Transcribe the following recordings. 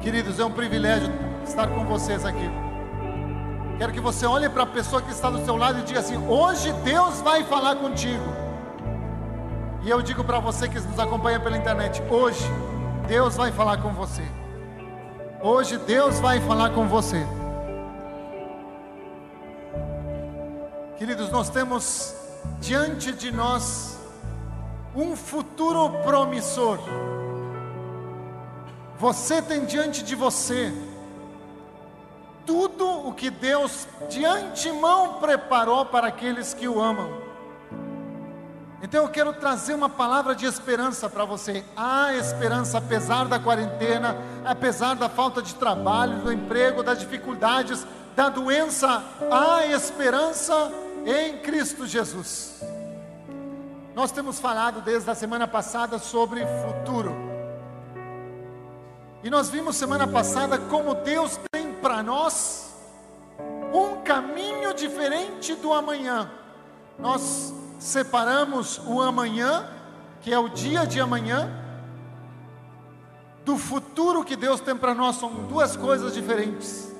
Queridos, é um privilégio estar com vocês aqui. Quero que você olhe para a pessoa que está do seu lado e diga assim: hoje Deus vai falar contigo. E eu digo para você que nos acompanha pela internet: hoje Deus vai falar com você. Hoje Deus vai falar com você. Queridos, nós temos diante de nós um futuro promissor. Você tem diante de você tudo o que Deus de antemão preparou para aqueles que o amam. Então eu quero trazer uma palavra de esperança para você. Há esperança apesar da quarentena, apesar da falta de trabalho, do emprego, das dificuldades, da doença, há esperança em Cristo Jesus. Nós temos falado desde a semana passada sobre futuro. E nós vimos semana passada como Deus tem para nós um caminho diferente do amanhã. Nós separamos o amanhã, que é o dia de amanhã, do futuro que Deus tem para nós, são duas coisas diferentes.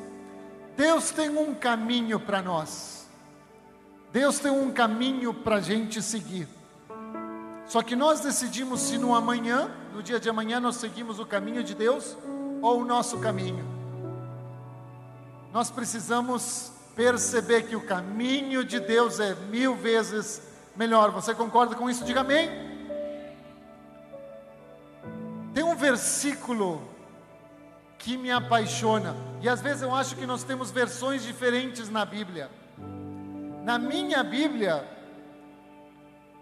Deus tem um caminho para nós, Deus tem um caminho para a gente seguir. Só que nós decidimos se no amanhã, no dia de amanhã, nós seguimos o caminho de Deus ou o nosso caminho. Nós precisamos perceber que o caminho de Deus é mil vezes melhor. Você concorda com isso? Diga amém. Tem um versículo que me apaixona, e às vezes eu acho que nós temos versões diferentes na Bíblia. Na minha Bíblia,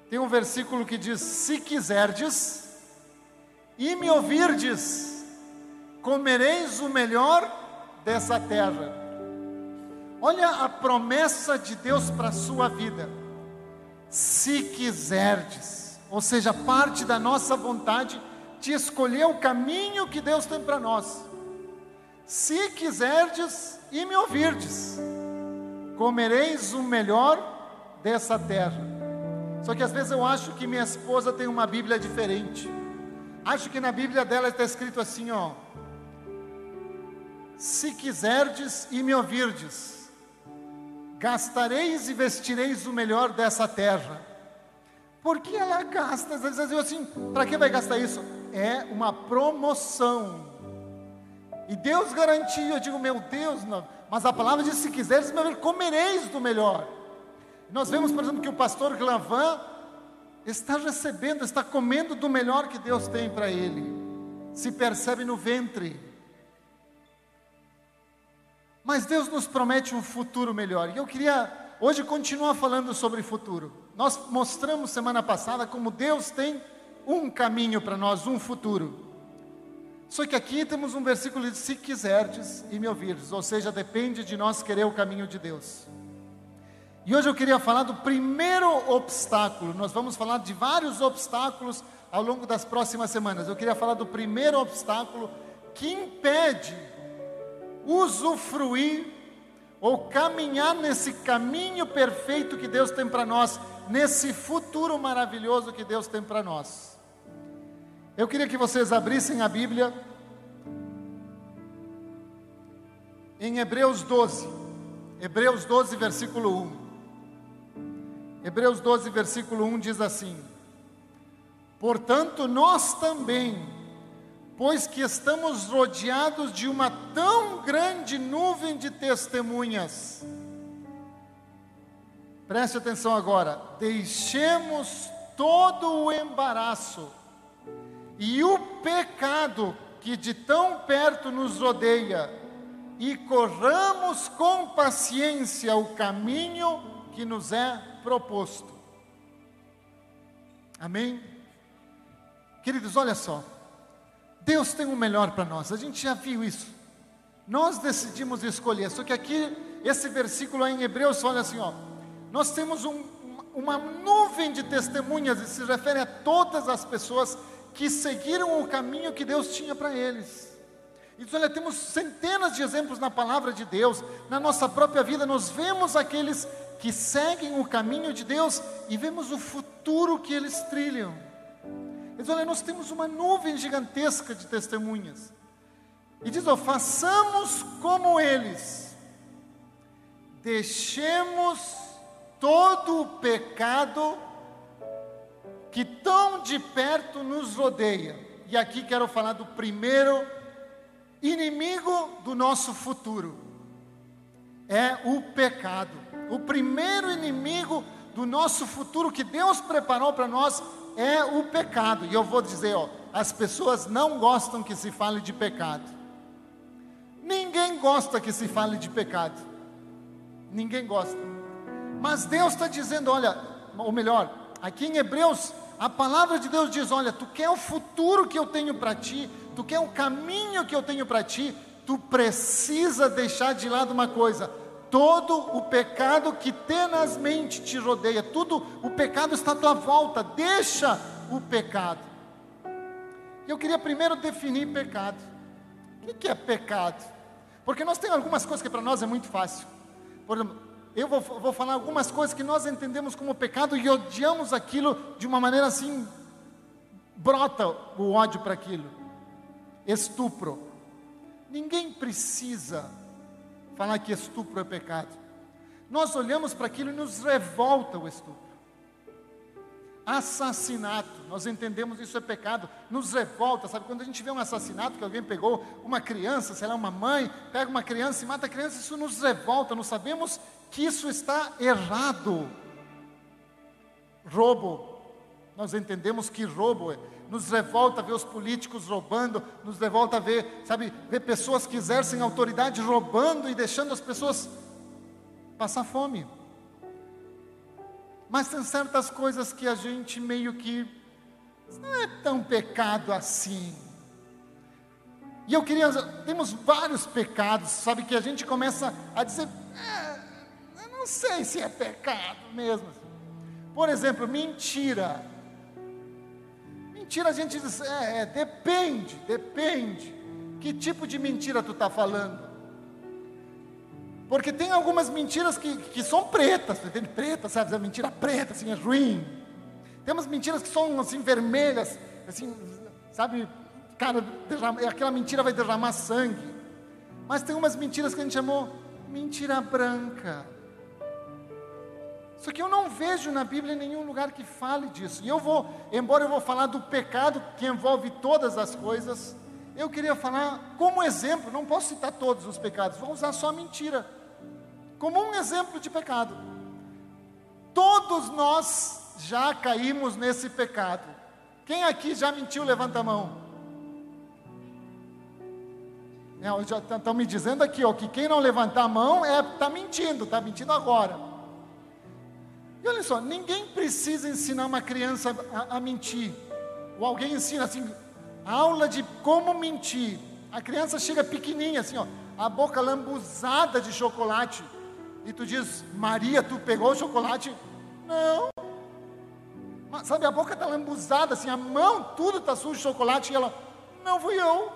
tem um versículo que diz: Se quiserdes e me ouvirdes, comereis o melhor dessa terra. Olha a promessa de Deus para a sua vida se quiserdes, ou seja, parte da nossa vontade de escolher o caminho que Deus tem para nós. Se quiserdes e me ouvirdes, comereis o melhor dessa terra. Só que às vezes eu acho que minha esposa tem uma Bíblia diferente. Acho que na Bíblia dela está escrito assim, ó: Se quiserdes e me ouvirdes, gastareis e vestireis o melhor dessa terra. Porque ela gasta, às vezes eu assim, para que vai gastar isso? É uma promoção. E Deus garantiu, eu digo, meu Deus, não. mas a palavra diz: se quiseres, comereis do melhor. Nós vemos, por exemplo, que o pastor Glavan está recebendo, está comendo do melhor que Deus tem para ele. Se percebe no ventre. Mas Deus nos promete um futuro melhor. E eu queria hoje continuar falando sobre futuro. Nós mostramos semana passada como Deus tem um caminho para nós, um futuro. Só que aqui temos um versículo de se quiserdes e me ouvirdes, ou seja, depende de nós querer o caminho de Deus. E hoje eu queria falar do primeiro obstáculo. Nós vamos falar de vários obstáculos ao longo das próximas semanas. Eu queria falar do primeiro obstáculo que impede usufruir ou caminhar nesse caminho perfeito que Deus tem para nós, nesse futuro maravilhoso que Deus tem para nós. Eu queria que vocês abrissem a Bíblia em Hebreus 12, Hebreus 12, versículo 1. Hebreus 12, versículo 1 diz assim: Portanto, nós também, pois que estamos rodeados de uma tão grande nuvem de testemunhas. Preste atenção agora, deixemos todo o embaraço e o pecado que de tão perto nos rodeia e corramos com paciência o caminho que nos é proposto. Amém? Queridos, olha só. Deus tem o melhor para nós, a gente já viu isso. Nós decidimos escolher, só que aqui, esse versículo em Hebreus fala assim: ó, nós temos um, uma nuvem de testemunhas, e se refere a todas as pessoas que seguiram o caminho que Deus tinha para eles. Então, olha, temos centenas de exemplos na palavra de Deus, na nossa própria vida, nós vemos aqueles que seguem o caminho de Deus e vemos o futuro que eles trilham. Eles olha, nós temos uma nuvem gigantesca de testemunhas. E diz: ó, façamos como eles, deixemos todo o pecado que tão de perto nos rodeia. E aqui quero falar do primeiro inimigo do nosso futuro. É o pecado. O primeiro inimigo do nosso futuro que Deus preparou para nós é o pecado. E eu vou dizer, ó, as pessoas não gostam que se fale de pecado. Ninguém gosta que se fale de pecado. Ninguém gosta. Mas Deus está dizendo, olha, ou melhor, aqui em Hebreus, a palavra de Deus diz: olha, tu quer o futuro que eu tenho para ti, tu quer o caminho que eu tenho para ti, tu precisa deixar de lado uma coisa: todo o pecado que tenazmente te rodeia, tudo o pecado está à tua volta, deixa o pecado. Eu queria primeiro definir pecado. O que é pecado? Porque nós temos algumas coisas que para nós é muito fácil. Por exemplo, eu vou, vou falar algumas coisas que nós entendemos como pecado e odiamos aquilo de uma maneira assim, brota o ódio para aquilo. Estupro. Ninguém precisa falar que estupro é pecado. Nós olhamos para aquilo e nos revolta o estupro. Assassinato, nós entendemos isso é pecado, nos revolta, sabe? Quando a gente vê um assassinato, que alguém pegou uma criança, sei lá, uma mãe, pega uma criança e mata a criança, isso nos revolta, nós sabemos que isso está errado. Roubo, nós entendemos que roubo é, nos revolta ver os políticos roubando, nos revolta ver, sabe, ver pessoas que exercem autoridade roubando e deixando as pessoas passar fome. Mas tem certas coisas que a gente meio que não é tão pecado assim. E eu queria, temos vários pecados, sabe, que a gente começa a dizer, é, eu não sei se é pecado mesmo. Por exemplo, mentira. Mentira a gente diz, é, é depende, depende. Que tipo de mentira tu está falando? Porque tem algumas mentiras que, que são pretas, tem preta, sabe? É mentira preta, assim, é ruim. Temos mentiras que são assim vermelhas, assim, sabe? Cara, derrama, aquela mentira vai derramar sangue. Mas tem umas mentiras que a gente chamou mentira branca. Só que eu não vejo na Bíblia nenhum lugar que fale disso. E eu vou, embora eu vou falar do pecado que envolve todas as coisas, eu queria falar como exemplo, não posso citar todos os pecados, vou usar só mentira. Como um exemplo de pecado. Todos nós já caímos nesse pecado. Quem aqui já mentiu, levanta a mão. Estão me dizendo aqui, ó, que quem não levantar a mão é está mentindo, está mentindo agora. E olha só, ninguém precisa ensinar uma criança a, a mentir. Ou alguém ensina assim, aula de como mentir. A criança chega pequenininha assim, ó, a boca lambuzada de chocolate. E tu diz, Maria, tu pegou o chocolate? Não. Mas, sabe, a boca está lambuzada, assim, a mão, tudo está sujo de chocolate. E ela, não fui eu.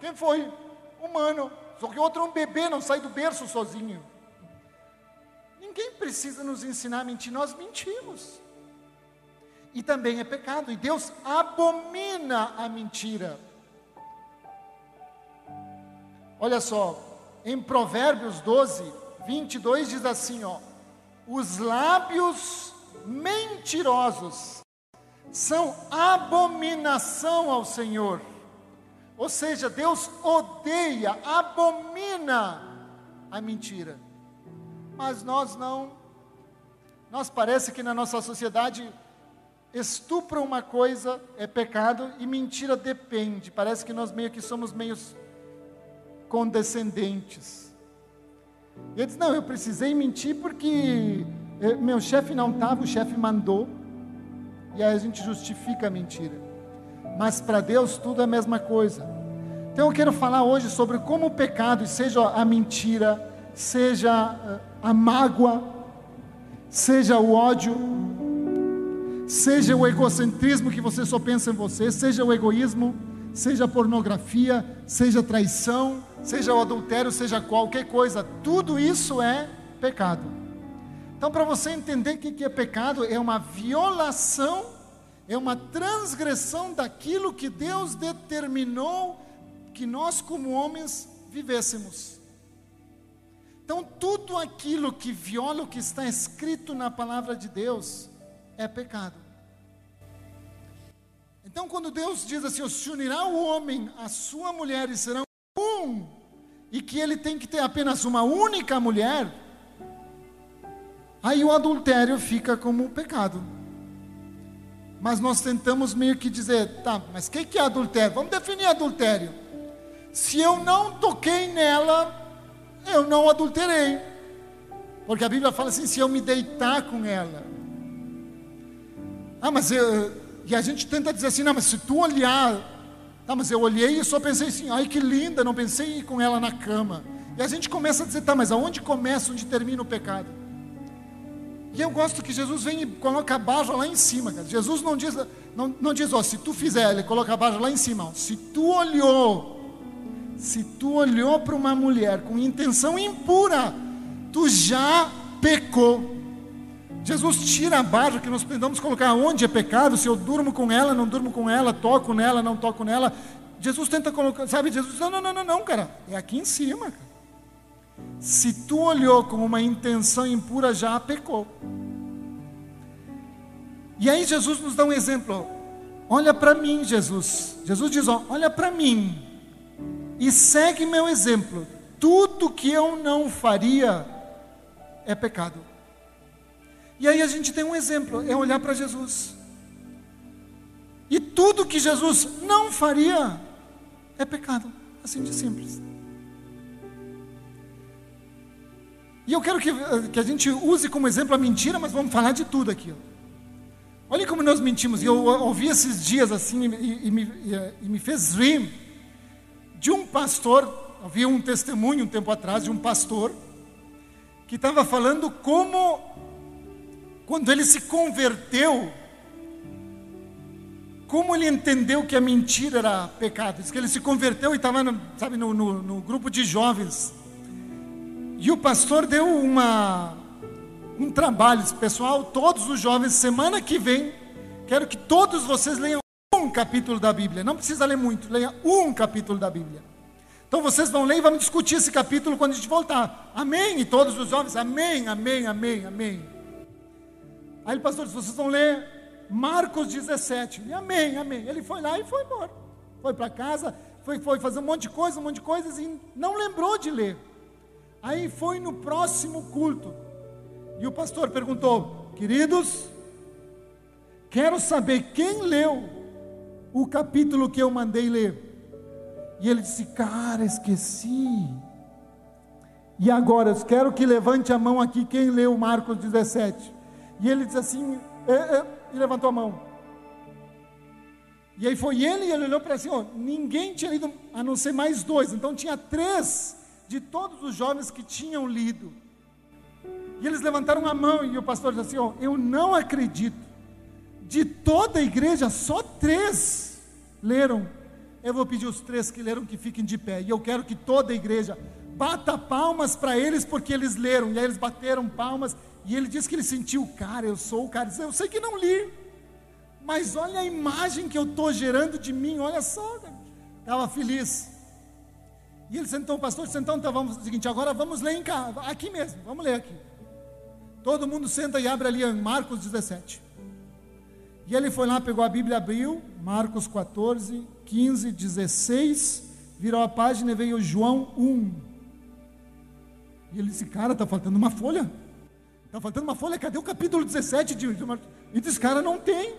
Quem foi? Humano. Só que outro é um bebê, não sai do berço sozinho. Ninguém precisa nos ensinar a mentir, nós mentimos. E também é pecado, e Deus abomina a mentira. Olha só, em Provérbios 12, 22 diz assim: ó, os lábios mentirosos são abominação ao Senhor. Ou seja, Deus odeia, abomina a mentira mas nós não. Nós parece que na nossa sociedade estupra uma coisa é pecado e mentira depende. Parece que nós meio que somos meio condescendentes. E ele diz: Não, eu precisei mentir porque eh, meu chefe não estava, o chefe mandou. E aí a gente justifica a mentira. Mas para Deus tudo é a mesma coisa. Então eu quero falar hoje sobre como o pecado, seja a mentira, seja eh, a mágoa, seja o ódio, seja o egocentrismo que você só pensa em você, seja o egoísmo, seja a pornografia, seja a traição, seja o adultério, seja qualquer coisa, tudo isso é pecado. Então, para você entender o que é pecado, é uma violação, é uma transgressão daquilo que Deus determinou que nós, como homens, vivêssemos. Então, tudo aquilo que viola o que está escrito na palavra de Deus é pecado. Então, quando Deus diz assim: se unirá o homem à sua mulher e serão um, e que ele tem que ter apenas uma única mulher, aí o adultério fica como um pecado. Mas nós tentamos meio que dizer, tá, mas o que, que é adultério? Vamos definir adultério. Se eu não toquei nela, eu não adulterei. Porque a Bíblia fala assim: se eu me deitar com ela. Ah, mas eu, e a gente tenta dizer assim: não, mas se tu olhar. Tá, mas eu olhei e só pensei assim: ai que linda, não pensei em ir com ela na cama. E a gente começa a dizer: tá, mas aonde começa, onde termina o pecado? E eu gosto que Jesus vem e coloca a barra lá em cima. Cara. Jesus não diz, não, não diz, ó, se tu fizer, ele coloca a barra lá em cima. Ó. Se tu olhou, se tu olhou para uma mulher com intenção impura, tu já pecou. Jesus tira a barra que nós tentamos colocar onde é pecado, se eu durmo com ela, não durmo com ela, toco nela, não toco nela. Jesus tenta colocar, sabe? Jesus diz: não, não, não, não, cara, é aqui em cima. Se tu olhou com uma intenção impura, já pecou. E aí Jesus nos dá um exemplo. Olha para mim, Jesus. Jesus diz: ó, olha para mim e segue meu exemplo. Tudo que eu não faria é pecado. E aí a gente tem um exemplo, é olhar para Jesus. E tudo que Jesus não faria é pecado, assim de simples. E eu quero que, que a gente use como exemplo a mentira, mas vamos falar de tudo aqui. Olha como nós mentimos. E eu ouvi esses dias assim e, e, me, e, me fez rir de um pastor. Havia um testemunho um tempo atrás de um pastor que estava falando como, quando ele se converteu, como ele entendeu que a mentira era pecado. Diz que ele se converteu e estava, sabe, no, no, no grupo de jovens e o pastor deu uma, um trabalho, pessoal, todos os jovens, semana que vem, quero que todos vocês leiam capítulo da Bíblia. Não precisa ler muito, leia um capítulo da Bíblia. Então vocês vão ler e vamos discutir esse capítulo quando a gente voltar. Amém? E todos os jovens, amém, amém, amém, amém. Aí o pastor vocês vão ler Marcos 17. E amém, amém. Ele foi lá e foi embora. Foi para casa, foi, foi fazer um monte de coisa, um monte de coisas e não lembrou de ler. Aí foi no próximo culto. E o pastor perguntou: Queridos, quero saber quem leu o capítulo que eu mandei ler. E ele disse: Cara, esqueci. E agora, eu quero que levante a mão aqui quem leu Marcos 17. E ele disse assim: é, é, e levantou a mão. E aí foi ele e ele olhou para assim: ó, ninguém tinha lido, a não ser mais dois. Então tinha três de todos os jovens que tinham lido. E eles levantaram a mão e o pastor disse assim: oh, Eu não acredito. De toda a igreja, só três leram. Eu vou pedir os três que leram que fiquem de pé. E eu quero que toda a igreja bata palmas para eles porque eles leram. E aí eles bateram palmas. E ele disse que ele sentiu, cara, eu sou o cara. Eu sei que não li. Mas olha a imagem que eu estou gerando de mim. Olha só. Estava feliz. E ele sentou, o pastor sentou, então vamos, o seguinte, agora vamos ler em casa, aqui mesmo, vamos ler aqui. Todo mundo senta e abre ali Marcos 17. E ele foi lá, pegou a Bíblia, abriu, Marcos 14, 15, 16, virou a página e veio João 1. E ele disse, cara, está faltando uma folha. Está faltando uma folha, cadê o capítulo 17 de, Marcos? E disse, cara, não tem.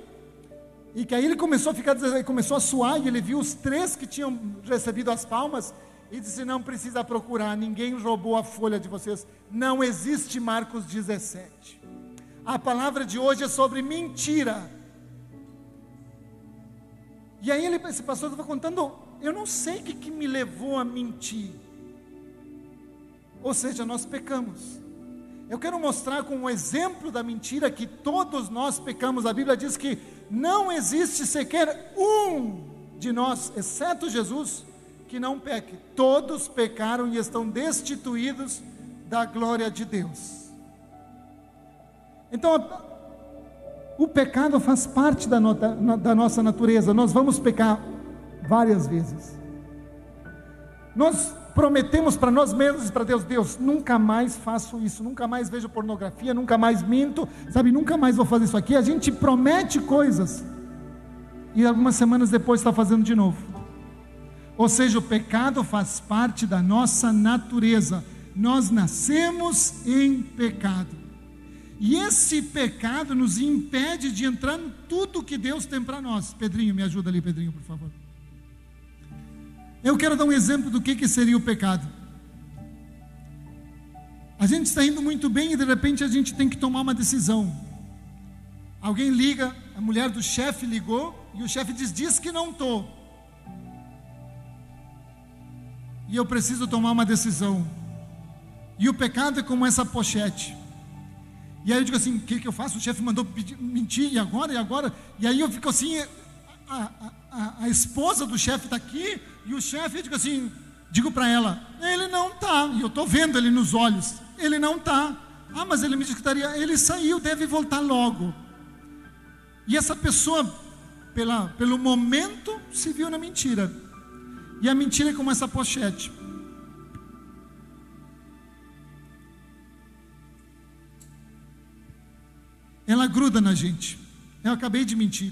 E que aí ele começou a ficar, começou a suar, e ele viu os três que tinham recebido as palmas, e disse: Não precisa procurar, ninguém roubou a folha de vocês. Não existe Marcos 17. A palavra de hoje é sobre mentira. E aí ele, esse pastor estava contando, eu não sei o que, que me levou a mentir. Ou seja, nós pecamos. Eu quero mostrar com um exemplo da mentira que todos nós pecamos. A Bíblia diz que não existe sequer um de nós, exceto Jesus, que não peque. Todos pecaram e estão destituídos da glória de Deus. Então, o pecado faz parte da, da nossa natureza. Nós vamos pecar várias vezes. Nós prometemos para nós mesmos e para Deus: Deus, nunca mais faço isso, nunca mais vejo pornografia, nunca mais minto, sabe, nunca mais vou fazer isso aqui. A gente promete coisas e algumas semanas depois está fazendo de novo. Ou seja, o pecado faz parte da nossa natureza. Nós nascemos em pecado. E esse pecado nos impede de entrar em tudo que Deus tem para nós. Pedrinho, me ajuda ali, Pedrinho, por favor. Eu quero dar um exemplo do que, que seria o pecado. A gente está indo muito bem e de repente a gente tem que tomar uma decisão. Alguém liga, a mulher do chefe ligou e o chefe diz: Diz que não estou. E eu preciso tomar uma decisão. E o pecado é como essa pochete. E aí eu digo assim: o que, que eu faço? O chefe mandou pedir, mentir, e agora? E agora? E aí eu fico assim: a, a, a esposa do chefe está aqui, e o chefe, eu digo assim: digo para ela, ele não está, e eu estou vendo ele nos olhos, ele não está. Ah, mas ele me disse que estaria, ele saiu, deve voltar logo. E essa pessoa, pela, pelo momento, se viu na mentira. E a mentira é como essa pochete. Ela gruda na gente. Eu acabei de mentir.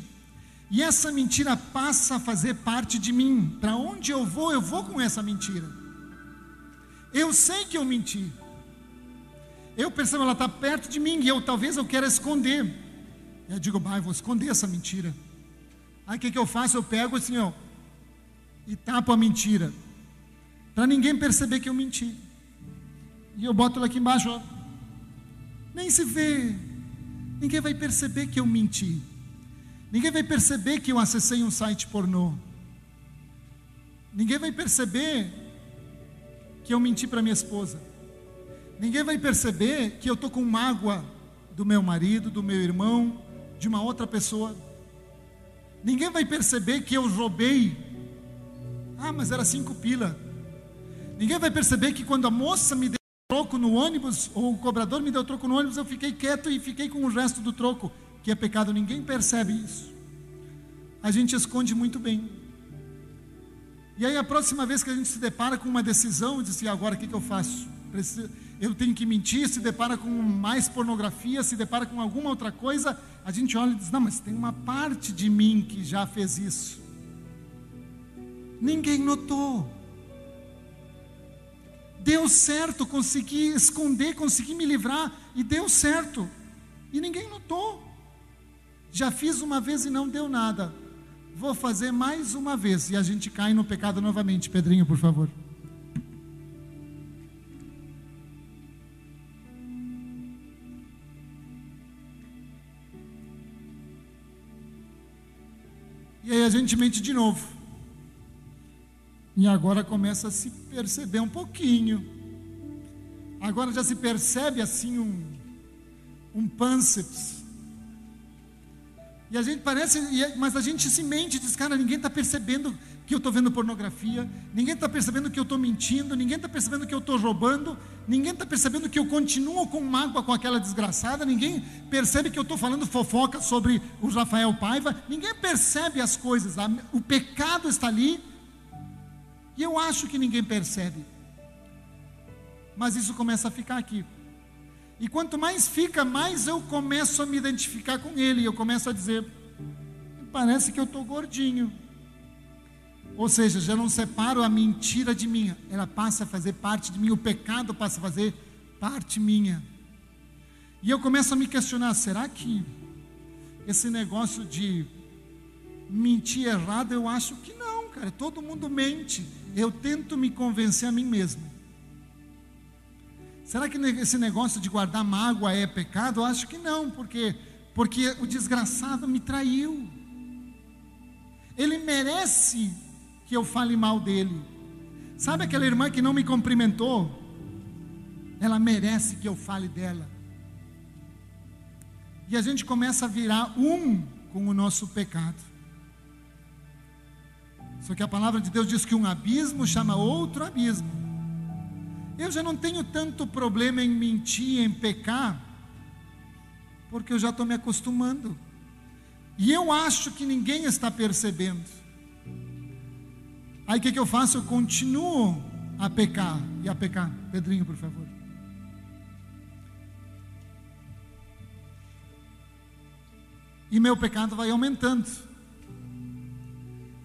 E essa mentira passa a fazer parte de mim. Para onde eu vou, eu vou com essa mentira. Eu sei que eu menti. Eu percebo ela está perto de mim e eu talvez eu quero esconder. Eu digo, bah, vou esconder essa mentira. Aí o que, que eu faço? Eu pego assim, ó, e tapo a mentira. Para ninguém perceber que eu menti. E eu boto ela aqui embaixo, ó. Nem se vê, Ninguém vai perceber que eu menti. Ninguém vai perceber que eu acessei um site pornô. Ninguém vai perceber que eu menti para minha esposa. Ninguém vai perceber que eu estou com mágoa do meu marido, do meu irmão, de uma outra pessoa. Ninguém vai perceber que eu roubei. Ah, mas era cinco pila. Ninguém vai perceber que quando a moça me deu troco no ônibus, ou o cobrador me deu troco no ônibus, eu fiquei quieto e fiquei com o resto do troco, que é pecado, ninguém percebe isso. A gente esconde muito bem. E aí a próxima vez que a gente se depara com uma decisão, diz assim, agora o que, que eu faço? Eu tenho que mentir, se depara com mais pornografia, se depara com alguma outra coisa, a gente olha e diz, não, mas tem uma parte de mim que já fez isso. Ninguém notou deu certo, consegui esconder, consegui me livrar e deu certo. E ninguém notou. Já fiz uma vez e não deu nada. Vou fazer mais uma vez e a gente cai no pecado novamente. Pedrinho, por favor. E aí a gente mente de novo. E agora começa a se perceber um pouquinho. Agora já se percebe assim um, um pânceps. E a gente parece, mas a gente se mente, diz, cara, ninguém está percebendo que eu estou vendo pornografia, ninguém está percebendo que eu estou mentindo, ninguém está percebendo que eu estou roubando, ninguém está percebendo que eu continuo com mágoa com aquela desgraçada, ninguém percebe que eu estou falando fofoca sobre o Rafael Paiva, ninguém percebe as coisas, o pecado está ali, e eu acho que ninguém percebe. Mas isso começa a ficar aqui. E quanto mais fica, mais eu começo a me identificar com ele. Eu começo a dizer: parece que eu estou gordinho. Ou seja, já não separo a mentira de mim, ela passa a fazer parte de mim, o pecado passa a fazer parte minha. E eu começo a me questionar: será que esse negócio de mentir errado, eu acho que não, cara, todo mundo mente eu tento me convencer a mim mesmo. Será que esse negócio de guardar mágoa é pecado? Eu acho que não, porque porque o desgraçado me traiu. Ele merece que eu fale mal dele. Sabe aquela irmã que não me cumprimentou? Ela merece que eu fale dela. E a gente começa a virar um com o nosso pecado. Só que a palavra de Deus diz que um abismo chama outro abismo. Eu já não tenho tanto problema em mentir, em pecar, porque eu já estou me acostumando. E eu acho que ninguém está percebendo. Aí o que, que eu faço? Eu continuo a pecar e a pecar. Pedrinho, por favor. E meu pecado vai aumentando.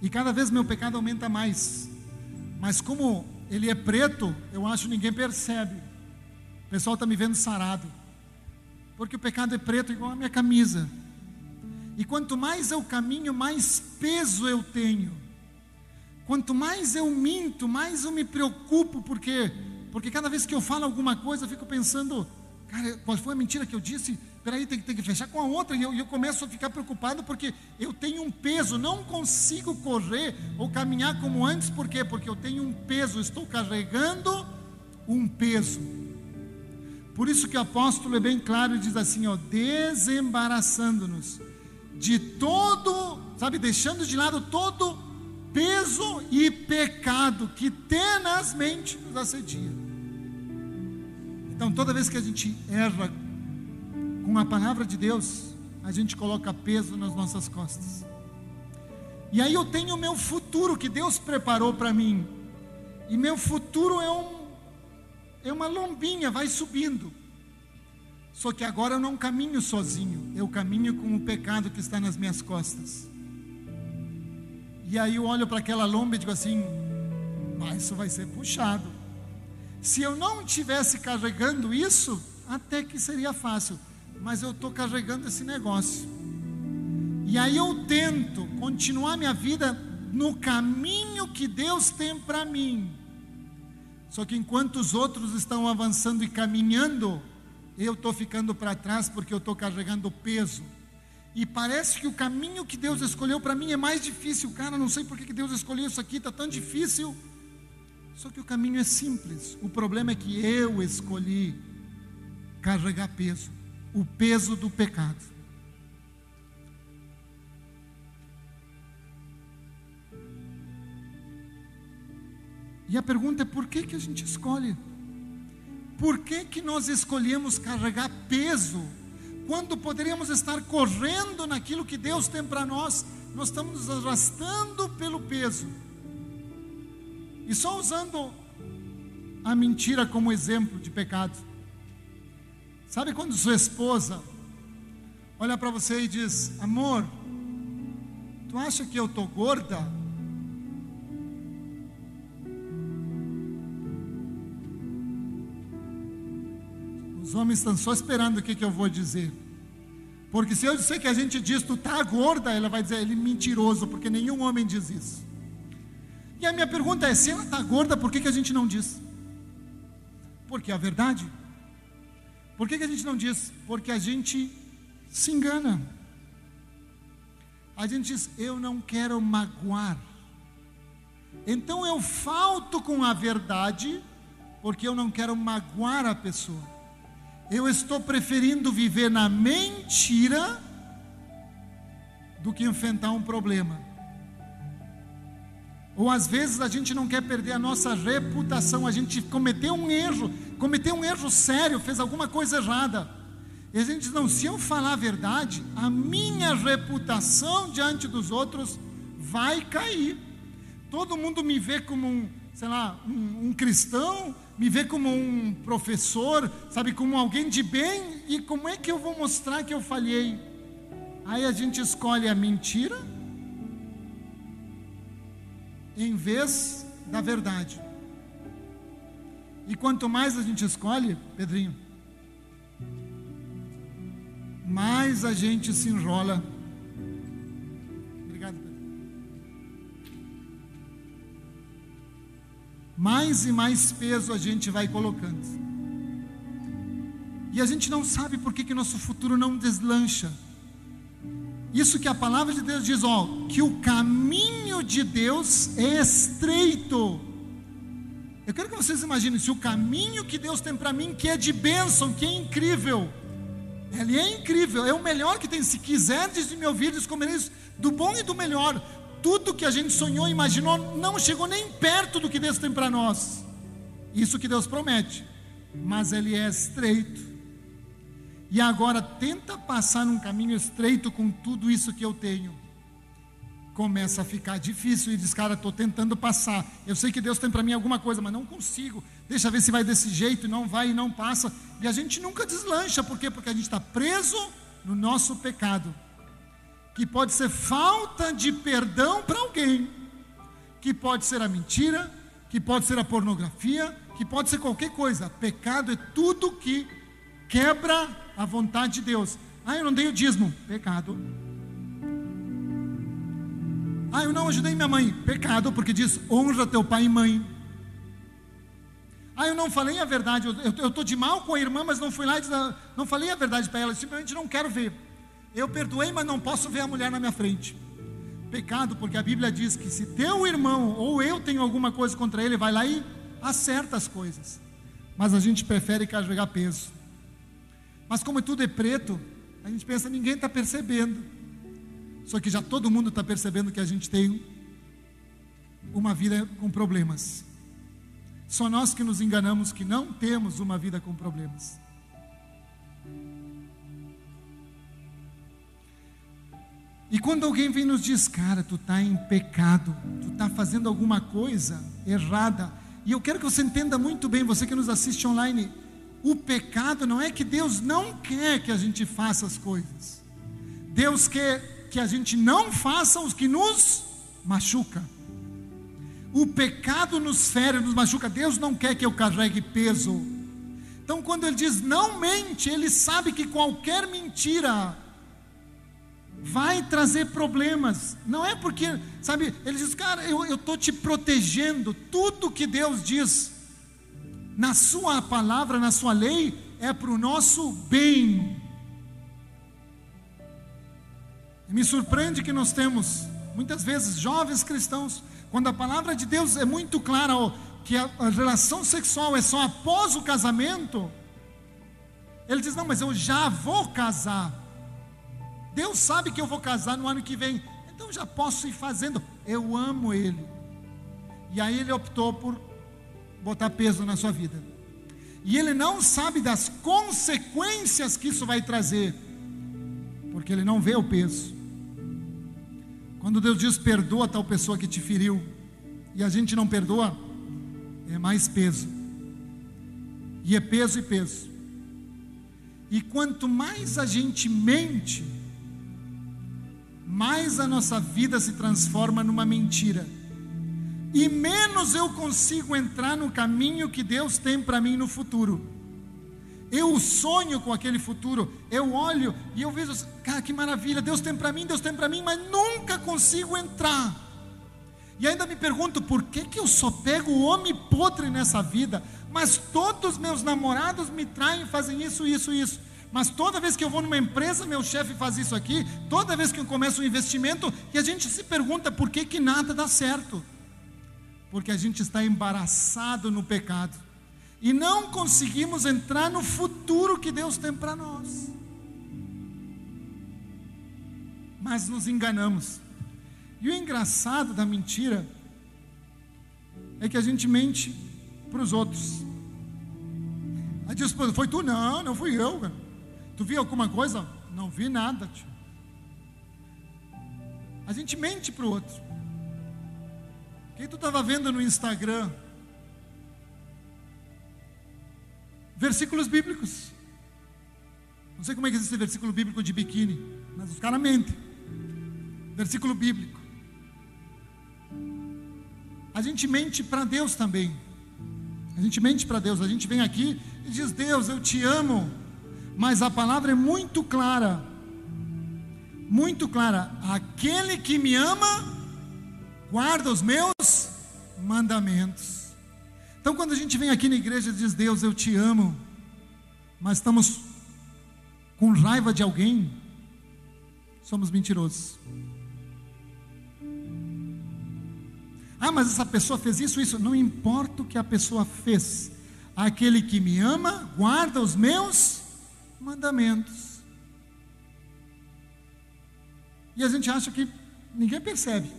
E cada vez meu pecado aumenta mais. Mas como ele é preto, eu acho que ninguém percebe. O pessoal está me vendo sarado. Porque o pecado é preto igual a minha camisa. E quanto mais eu caminho, mais peso eu tenho. Quanto mais eu minto, mais eu me preocupo, porque porque cada vez que eu falo alguma coisa, eu fico pensando, cara, qual foi a mentira que eu disse? Peraí, tem, tem que fechar com a outra, e eu, eu começo a ficar preocupado porque eu tenho um peso, não consigo correr ou caminhar como antes, por quê? Porque eu tenho um peso, estou carregando um peso. Por isso que o apóstolo é bem claro e diz assim, ó, desembaraçando-nos de todo, sabe, deixando de lado todo peso e pecado que tenazmente nos assedia. Então, toda vez que a gente erra com a palavra de Deus, a gente coloca peso nas nossas costas. E aí eu tenho o meu futuro que Deus preparou para mim. E meu futuro é um é uma lombinha, vai subindo. Só que agora eu não caminho sozinho, eu caminho com o pecado que está nas minhas costas. E aí eu olho para aquela lomba e digo assim: ah, isso vai ser puxado. Se eu não estivesse carregando isso, até que seria fácil, mas eu estou carregando esse negócio. E aí eu tento continuar minha vida no caminho que Deus tem para mim. Só que enquanto os outros estão avançando e caminhando, eu estou ficando para trás porque eu estou carregando peso. E parece que o caminho que Deus escolheu para mim é mais difícil. Cara, não sei por que Deus escolheu isso aqui, está tão difícil. Só que o caminho é simples. O problema é que eu escolhi carregar peso o peso do pecado. E a pergunta é por que, que a gente escolhe? Por que, que nós escolhemos carregar peso quando poderíamos estar correndo naquilo que Deus tem para nós? Nós estamos nos arrastando pelo peso. E só usando a mentira como exemplo de pecado. Sabe quando sua esposa olha para você e diz: Amor, tu acha que eu estou gorda? Os homens estão só esperando o que, que eu vou dizer. Porque se eu disser que a gente diz, tu tá gorda, ela vai dizer, ele é mentiroso, porque nenhum homem diz isso. E a minha pergunta é: se ela está gorda, por que, que a gente não diz? Porque a verdade. Por que, que a gente não diz? Porque a gente se engana. A gente diz, eu não quero magoar. Então eu falto com a verdade, porque eu não quero magoar a pessoa. Eu estou preferindo viver na mentira do que enfrentar um problema. Ou às vezes a gente não quer perder a nossa reputação, a gente cometeu um erro, cometeu um erro sério, fez alguma coisa errada. E a gente diz: não, se eu falar a verdade, a minha reputação diante dos outros vai cair. Todo mundo me vê como um, sei lá, um, um cristão, me vê como um professor, sabe, como alguém de bem, e como é que eu vou mostrar que eu falhei? Aí a gente escolhe a mentira em vez da verdade. E quanto mais a gente escolhe, Pedrinho, mais a gente se enrola mais e mais peso a gente vai colocando. E a gente não sabe por que, que nosso futuro não deslancha. Isso que a palavra de Deus diz, ó, que o caminho de Deus é estreito. Eu quero que vocês imaginem se o caminho que Deus tem para mim, que é de bênção, que é incrível. Ele é incrível, é o melhor que tem. Se quiserdes me ouvir, comereis do bom e do melhor tudo que a gente sonhou, imaginou, não chegou nem perto do que Deus tem para nós. Isso que Deus promete, mas ele é estreito. E agora tenta passar num caminho estreito com tudo isso que eu tenho. começa a ficar difícil e diz, cara, estou tentando passar. Eu sei que Deus tem para mim alguma coisa, mas não consigo. Deixa ver se vai desse jeito, não vai e não passa. E a gente nunca deslancha, por quê? Porque a gente está preso no nosso pecado, que pode ser falta de perdão para alguém, que pode ser a mentira, que pode ser a pornografia, que pode ser qualquer coisa. Pecado é tudo que quebra a vontade de Deus. Ah, eu não dei o dízimo. Pecado. Ah, eu não ajudei minha mãe. Pecado, porque diz honra teu pai e mãe. Ah, eu não falei a verdade. Eu estou de mal com a irmã, mas não fui lá e disse, não falei a verdade para ela. Simplesmente não quero ver. Eu perdoei, mas não posso ver a mulher na minha frente. Pecado, porque a Bíblia diz que se teu irmão ou eu tenho alguma coisa contra ele, vai lá e acerta as coisas. Mas a gente prefere carregar peso. Mas como tudo é preto, a gente pensa, ninguém está percebendo. Só que já todo mundo está percebendo que a gente tem uma vida com problemas. Só nós que nos enganamos que não temos uma vida com problemas. E quando alguém vem nos diz, cara, tu está em pecado, tu está fazendo alguma coisa errada, e eu quero que você entenda muito bem, você que nos assiste online, o pecado não é que Deus não quer que a gente faça as coisas. Deus quer que a gente não faça os que nos machuca. O pecado nos fere, nos machuca. Deus não quer que eu carregue peso. Então, quando ele diz não mente, ele sabe que qualquer mentira vai trazer problemas. Não é porque, sabe, ele diz, cara, eu estou te protegendo. Tudo que Deus diz na Sua palavra, na Sua lei, é para o nosso bem. E me surpreende que nós temos, muitas vezes, jovens cristãos, quando a palavra de Deus é muito clara, que a, a relação sexual é só após o casamento, ele diz: Não, mas eu já vou casar. Deus sabe que eu vou casar no ano que vem, então já posso ir fazendo. Eu amo Ele. E aí ele optou por botar peso na sua vida. E ele não sabe das consequências que isso vai trazer, porque ele não vê o peso. Quando Deus diz perdoa tal pessoa que te feriu, e a gente não perdoa, é mais peso. E é peso e peso. E quanto mais a gente mente, mais a nossa vida se transforma numa mentira. E menos eu consigo entrar no caminho que Deus tem para mim no futuro. Eu sonho com aquele futuro, eu olho e eu vejo, cara, que maravilha, Deus tem para mim, Deus tem para mim, mas nunca consigo entrar. E ainda me pergunto, por que, que eu só pego o homem podre nessa vida, mas todos meus namorados me traem, fazem isso, isso, isso. Mas toda vez que eu vou numa empresa, meu chefe faz isso aqui, toda vez que eu começo um investimento, e a gente se pergunta por que, que nada dá certo. Porque a gente está embaraçado no pecado e não conseguimos entrar no futuro que Deus tem para nós. Mas nos enganamos. E o engraçado da mentira é que a gente mente para os outros. Aí diz, foi tu? Não, não fui eu. Cara. Tu viu alguma coisa? Não vi nada. Tio. A gente mente para o outro. Quem tu estava vendo no Instagram? versículos bíblicos. Não sei como é que existe versículo bíblico de biquíni, mas os caras mentem. Versículo bíblico. A gente mente para Deus também. A gente mente para Deus. A gente vem aqui e diz: Deus, eu te amo. Mas a palavra é muito clara. Muito clara. Aquele que me ama, guarda os meus mandamentos. Então, quando a gente vem aqui na igreja e diz, Deus, eu te amo, mas estamos com raiva de alguém, somos mentirosos. Ah, mas essa pessoa fez isso, isso. Não importa o que a pessoa fez. Aquele que me ama, guarda os meus mandamentos. E a gente acha que ninguém percebe.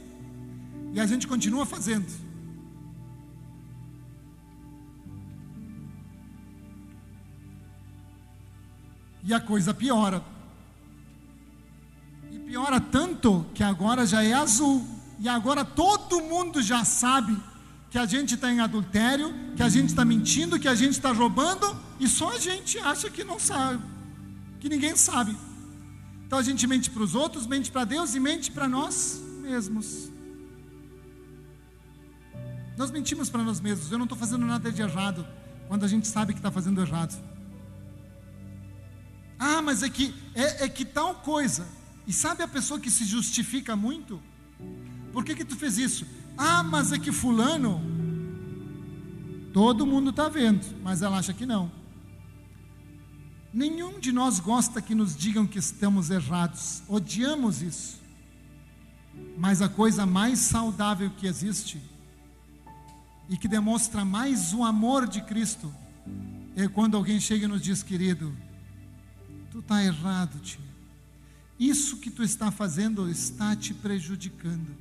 E a gente continua fazendo. E a coisa piora. E piora tanto que agora já é azul. E agora todo mundo já sabe que a gente está em adultério, que a gente está mentindo, que a gente está roubando, e só a gente acha que não sabe, que ninguém sabe. Então a gente mente para os outros, mente para Deus e mente para nós mesmos. Nós mentimos para nós mesmos. Eu não estou fazendo nada de errado quando a gente sabe que está fazendo errado. Ah, mas é que é, é, que tal coisa. E sabe a pessoa que se justifica muito? Por que que tu fez isso? Ah, mas é que fulano. Todo mundo está vendo, mas ela acha que não. Nenhum de nós gosta que nos digam que estamos errados. Odiamos isso. Mas a coisa mais saudável que existe e que demonstra mais o amor de Cristo é quando alguém chega e nos diz, querido, tu está errado, tio. Isso que tu está fazendo está te prejudicando.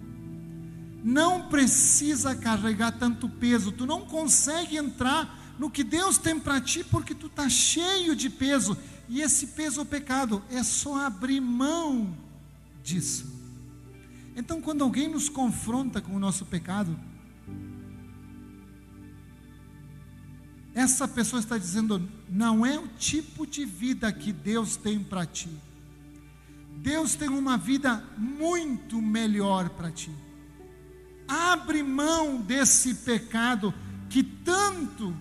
Não precisa carregar tanto peso, tu não consegue entrar no que Deus tem para ti porque tu está cheio de peso. E esse peso é o pecado, é só abrir mão disso. Então, quando alguém nos confronta com o nosso pecado, essa pessoa está dizendo: não é o tipo de vida que Deus tem para ti. Deus tem uma vida muito melhor para ti. Abre mão desse pecado que tanto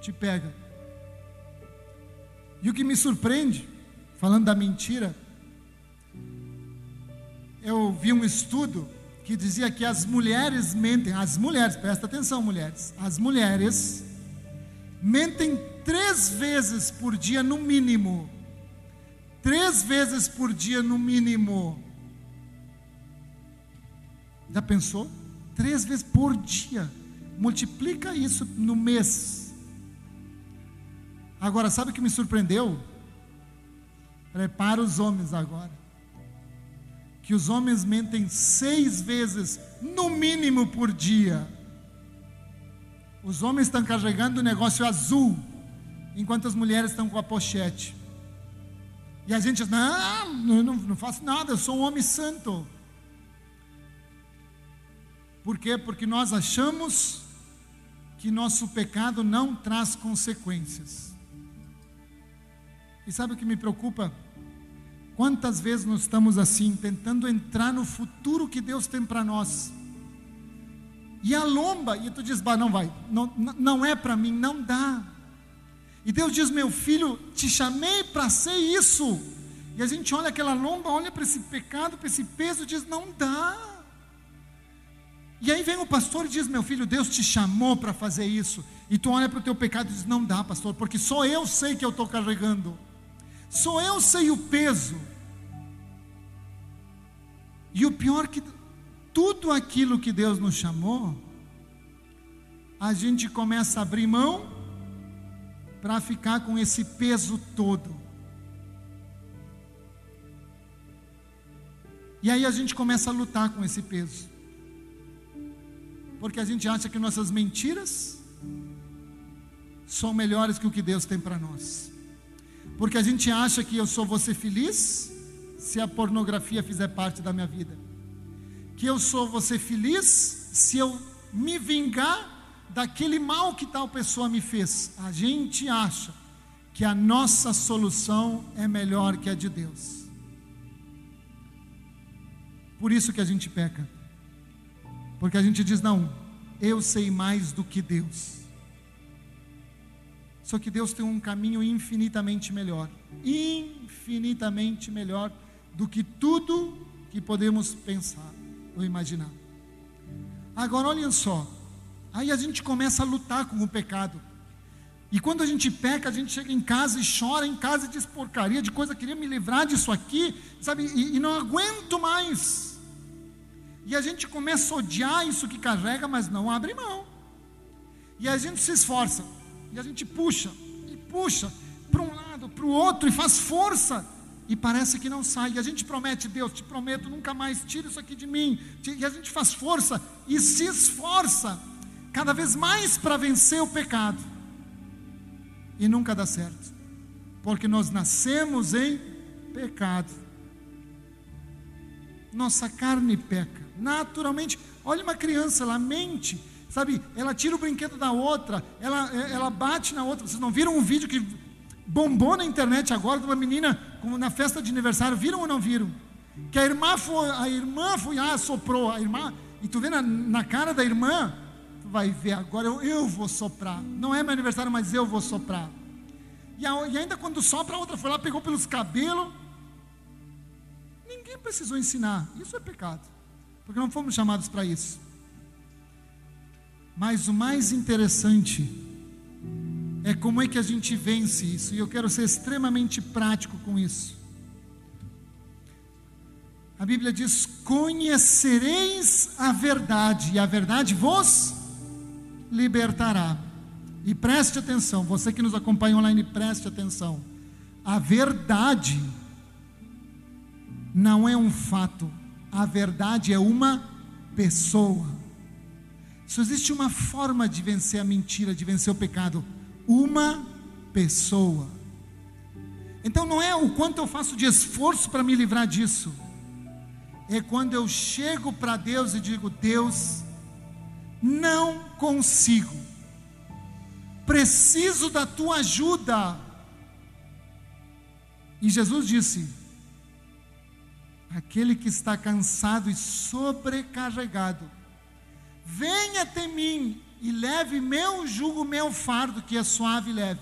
te pega. E o que me surpreende, falando da mentira, eu vi um estudo que dizia que as mulheres mentem, as mulheres, presta atenção, mulheres, as mulheres mentem três vezes por dia no mínimo. Três vezes por dia no mínimo. Já pensou? Três vezes por dia. Multiplica isso no mês. Agora, sabe o que me surpreendeu? Prepara os homens agora que os homens mentem seis vezes, no mínimo por dia. Os homens estão carregando o negócio azul, enquanto as mulheres estão com a pochete. E a gente diz: não, não, não faço nada, eu sou um homem santo. Por quê? Porque nós achamos que nosso pecado não traz consequências. E sabe o que me preocupa? Quantas vezes nós estamos assim, tentando entrar no futuro que Deus tem para nós? E a lomba, e tu diz, bah, não vai, não, não é para mim, não dá. E Deus diz, meu filho, te chamei para ser isso. E a gente olha aquela lomba, olha para esse pecado, para esse peso, diz, não dá. E aí vem o pastor e diz, meu filho, Deus te chamou para fazer isso. E tu olha para o teu pecado e diz, não dá, pastor, porque só eu sei que eu estou carregando. Sou eu sei o peso. E o pior que tudo aquilo que Deus nos chamou, a gente começa a abrir mão para ficar com esse peso todo. E aí a gente começa a lutar com esse peso. Porque a gente acha que nossas mentiras são melhores que o que Deus tem para nós. Porque a gente acha que eu só vou ser feliz se a pornografia fizer parte da minha vida. Que eu vou ser feliz se eu me vingar daquele mal que tal pessoa me fez. A gente acha que a nossa solução é melhor que a de Deus. Por isso que a gente peca. Porque a gente diz: não, eu sei mais do que Deus. Só que Deus tem um caminho infinitamente melhor infinitamente melhor do que tudo que podemos pensar ou imaginar. Agora, olhem só, aí a gente começa a lutar com o pecado. E quando a gente peca, a gente chega em casa e chora em casa e diz porcaria de coisa, queria me livrar disso aqui, sabe, e, e não aguento mais. E a gente começa a odiar isso que carrega, mas não abre mão. E a gente se esforça. E a gente puxa, e puxa, para um lado, para o outro, e faz força. E parece que não sai. E a gente promete, Deus, te prometo, nunca mais tira isso aqui de mim. E a gente faz força e se esforça cada vez mais para vencer o pecado. E nunca dá certo. Porque nós nascemos em pecado. nossa carne peca. Naturalmente, olha uma criança, ela mente, sabe? Ela tira o brinquedo da outra, ela, ela bate na outra. Vocês não viram um vídeo que bombou na internet agora de uma menina na festa de aniversário? Viram ou não viram? Que a irmã foi, a irmã foi, ah, soprou, a irmã, e tu vê na, na cara da irmã, tu vai ver, agora eu, eu vou soprar. Não é meu aniversário, mas eu vou soprar. E, a, e ainda quando sopra, a outra foi lá, pegou pelos cabelos. Ninguém precisou ensinar. Isso é pecado. Porque não fomos chamados para isso. Mas o mais interessante é como é que a gente vence isso. E eu quero ser extremamente prático com isso. A Bíblia diz: Conhecereis a verdade, e a verdade vos libertará. E preste atenção, você que nos acompanha online, preste atenção. A verdade não é um fato, a verdade é uma pessoa. Só existe uma forma de vencer a mentira, de vencer o pecado: uma pessoa. Então não é o quanto eu faço de esforço para me livrar disso é quando eu chego para Deus e digo: Deus, não consigo, preciso da tua ajuda. E Jesus disse: aquele que está cansado e sobrecarregado, venha até mim e leve meu jugo, meu fardo, que é suave e leve.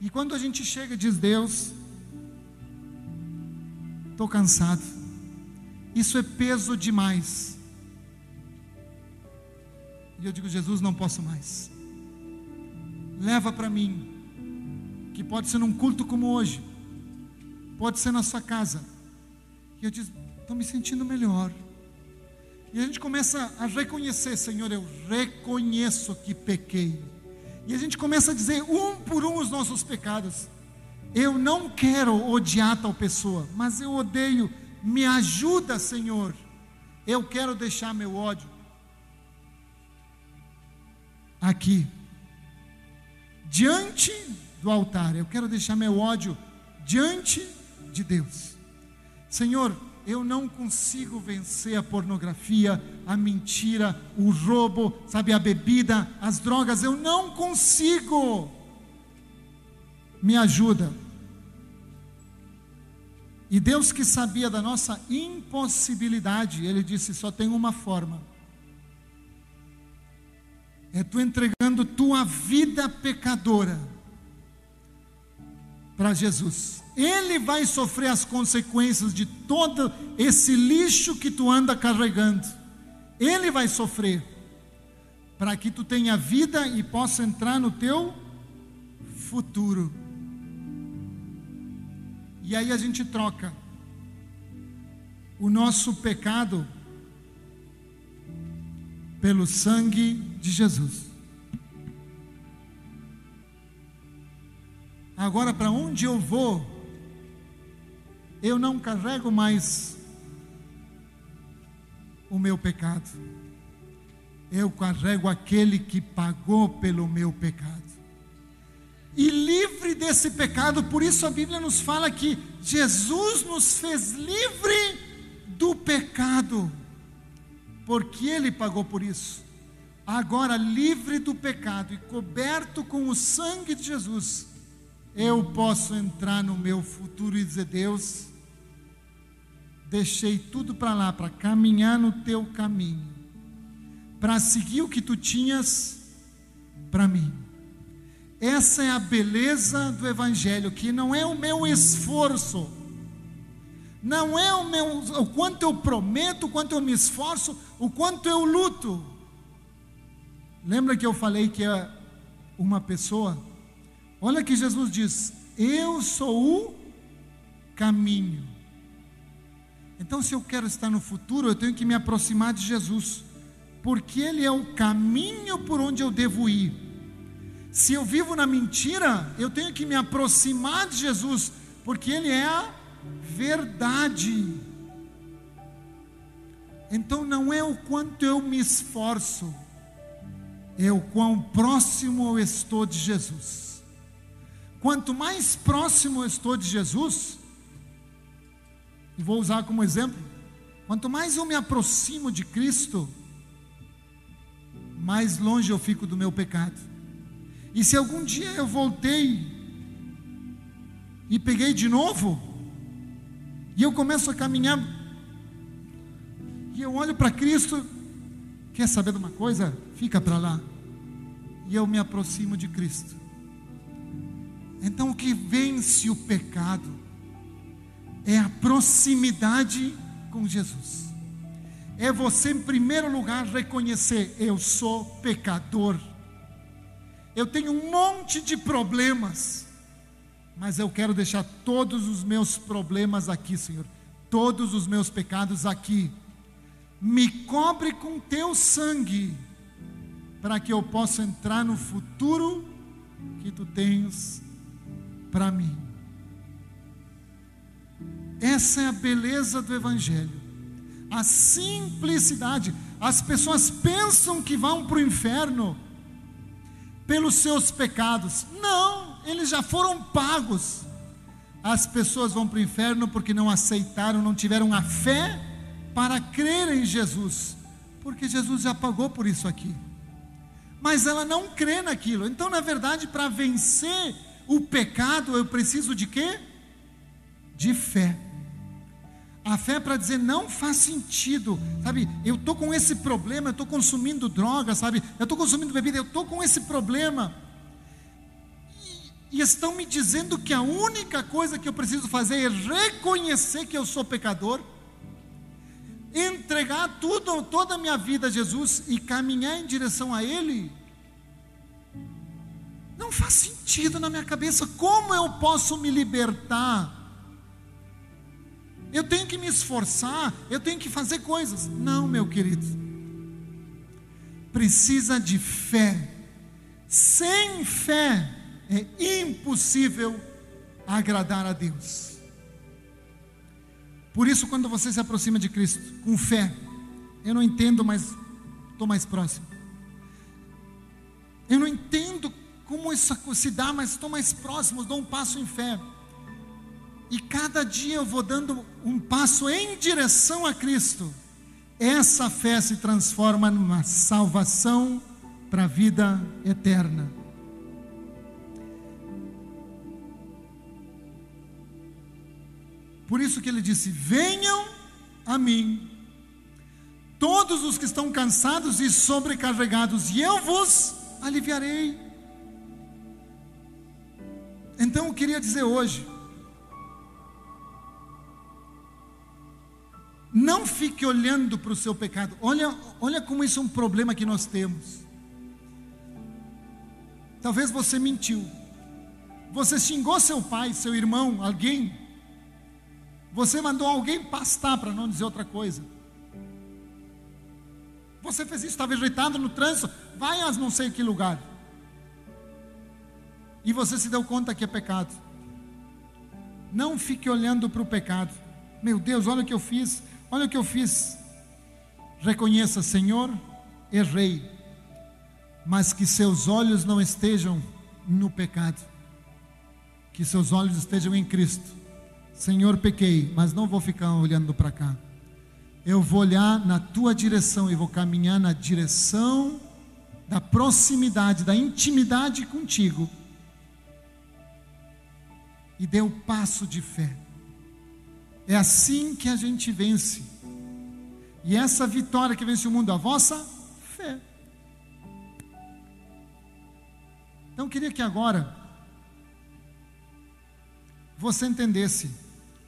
E quando a gente chega, diz Deus, estou cansado isso é peso demais. E eu digo, Jesus, não posso mais. Leva para mim, que pode ser num culto como hoje, pode ser na sua casa. E eu digo, estou me sentindo melhor. E a gente começa a reconhecer, Senhor, eu reconheço que pequei. E a gente começa a dizer um por um os nossos pecados. Eu não quero odiar tal pessoa, mas eu odeio me ajuda, Senhor. Eu quero deixar meu ódio aqui, diante do altar. Eu quero deixar meu ódio diante de Deus. Senhor, eu não consigo vencer a pornografia, a mentira, o roubo, sabe, a bebida, as drogas. Eu não consigo. Me ajuda. E Deus que sabia da nossa impossibilidade, Ele disse: só tem uma forma. É tu entregando tua vida pecadora para Jesus. Ele vai sofrer as consequências de todo esse lixo que tu anda carregando. Ele vai sofrer para que tu tenha vida e possa entrar no teu futuro. E aí a gente troca o nosso pecado pelo sangue de Jesus. Agora, para onde eu vou, eu não carrego mais o meu pecado, eu carrego aquele que pagou pelo meu pecado e livre desse pecado. Por isso a Bíblia nos fala que Jesus nos fez livre do pecado, porque Ele pagou por isso. Agora, livre do pecado e coberto com o sangue de Jesus, eu posso entrar no meu futuro e dizer: Deus, deixei tudo para lá, para caminhar no teu caminho, para seguir o que tu tinhas para mim. Essa é a beleza do Evangelho, que não é o meu esforço, não é o, meu, o quanto eu prometo, o quanto eu me esforço, o quanto eu luto. Lembra que eu falei que é uma pessoa? Olha que Jesus diz: Eu sou o caminho. Então, se eu quero estar no futuro, eu tenho que me aproximar de Jesus, porque Ele é o caminho por onde eu devo ir. Se eu vivo na mentira, eu tenho que me aproximar de Jesus, porque Ele é a verdade. Então não é o quanto eu me esforço, é o quão próximo eu estou de Jesus. Quanto mais próximo eu estou de Jesus, e vou usar como exemplo, Quanto mais eu me aproximo de Cristo, mais longe eu fico do meu pecado. E se algum dia eu voltei e peguei de novo, e eu começo a caminhar, e eu olho para Cristo, quer saber de uma coisa? Fica para lá. E eu me aproximo de Cristo. Então o que vence o pecado é a proximidade com Jesus. É você, em primeiro lugar, reconhecer: eu sou pecador. Eu tenho um monte de problemas, mas eu quero deixar todos os meus problemas aqui, Senhor, todos os meus pecados aqui. Me cobre com teu sangue, para que eu possa entrar no futuro que tu tens para mim. Essa é a beleza do Evangelho, a simplicidade. As pessoas pensam que vão para o inferno pelos seus pecados. Não, eles já foram pagos. As pessoas vão para o inferno porque não aceitaram, não tiveram a fé para crer em Jesus, porque Jesus já pagou por isso aqui. Mas ela não crê naquilo. Então, na verdade, para vencer o pecado, eu preciso de quê? De fé. A fé é para dizer não faz sentido, sabe? Eu estou com esse problema, eu estou consumindo droga, sabe? Eu estou consumindo bebida, eu estou com esse problema. E, e estão me dizendo que a única coisa que eu preciso fazer é reconhecer que eu sou pecador, entregar tudo, toda a minha vida a Jesus e caminhar em direção a Ele. Não faz sentido na minha cabeça. Como eu posso me libertar? Eu tenho que me esforçar, eu tenho que fazer coisas. Não, meu querido. Precisa de fé. Sem fé é impossível agradar a Deus. Por isso, quando você se aproxima de Cristo com fé, eu não entendo, mas estou mais próximo. Eu não entendo como isso se dá, mas estou mais próximo, dou um passo em fé. E cada dia eu vou dando um passo em direção a Cristo. Essa fé se transforma numa salvação para a vida eterna. Por isso que ele disse: Venham a mim, todos os que estão cansados e sobrecarregados, e eu vos aliviarei. Então eu queria dizer hoje, Não fique olhando para o seu pecado. Olha, olha como isso é um problema que nós temos. Talvez você mentiu. Você xingou seu pai, seu irmão, alguém. Você mandou alguém pastar, para não dizer outra coisa. Você fez isso, estava rejeitado no trânsito, vai a não sei que lugar. E você se deu conta que é pecado. Não fique olhando para o pecado. Meu Deus, olha o que eu fiz. Olha o que eu fiz. Reconheça, Senhor, errei, mas que seus olhos não estejam no pecado, que seus olhos estejam em Cristo. Senhor, pequei, mas não vou ficar olhando para cá. Eu vou olhar na tua direção e vou caminhar na direção da proximidade, da intimidade contigo. E dê o passo de fé. É assim que a gente vence. E essa vitória que vence o mundo, a vossa fé. Então eu queria que agora você entendesse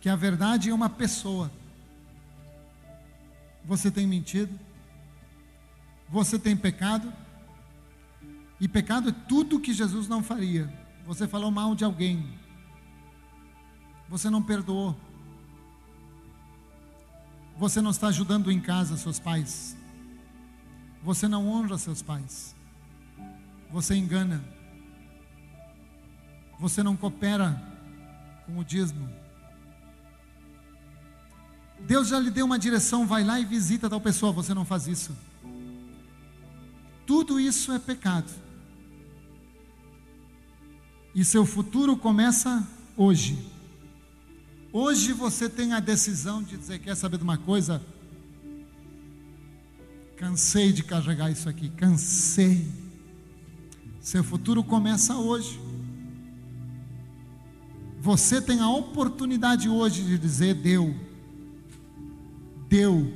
que a verdade é uma pessoa. Você tem mentido, você tem pecado, e pecado é tudo que Jesus não faria. Você falou mal de alguém, você não perdoou, você não está ajudando em casa seus pais. Você não honra seus pais. Você engana. Você não coopera com o dízimo. Deus já lhe deu uma direção, vai lá e visita tal pessoa, você não faz isso. Tudo isso é pecado. E seu futuro começa hoje. Hoje você tem a decisão de dizer: quer saber de uma coisa? Cansei de carregar isso aqui, cansei. Seu futuro começa hoje. Você tem a oportunidade hoje de dizer: deu, deu,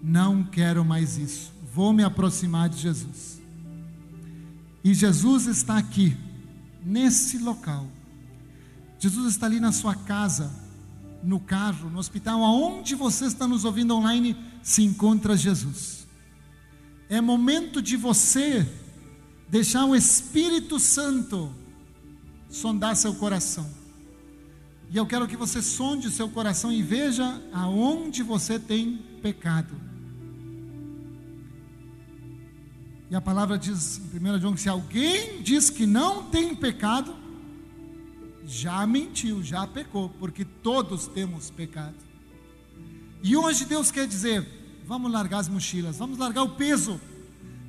não quero mais isso, vou me aproximar de Jesus. E Jesus está aqui, nesse local. Jesus está ali na sua casa, no carro, no hospital, aonde você está nos ouvindo online, se encontra Jesus. É momento de você deixar o Espírito Santo sondar seu coração. E eu quero que você sonde o seu coração e veja aonde você tem pecado. E a palavra diz em 1 João que se alguém diz que não tem pecado, já mentiu, já pecou, porque todos temos pecado. E hoje Deus quer dizer: vamos largar as mochilas, vamos largar o peso.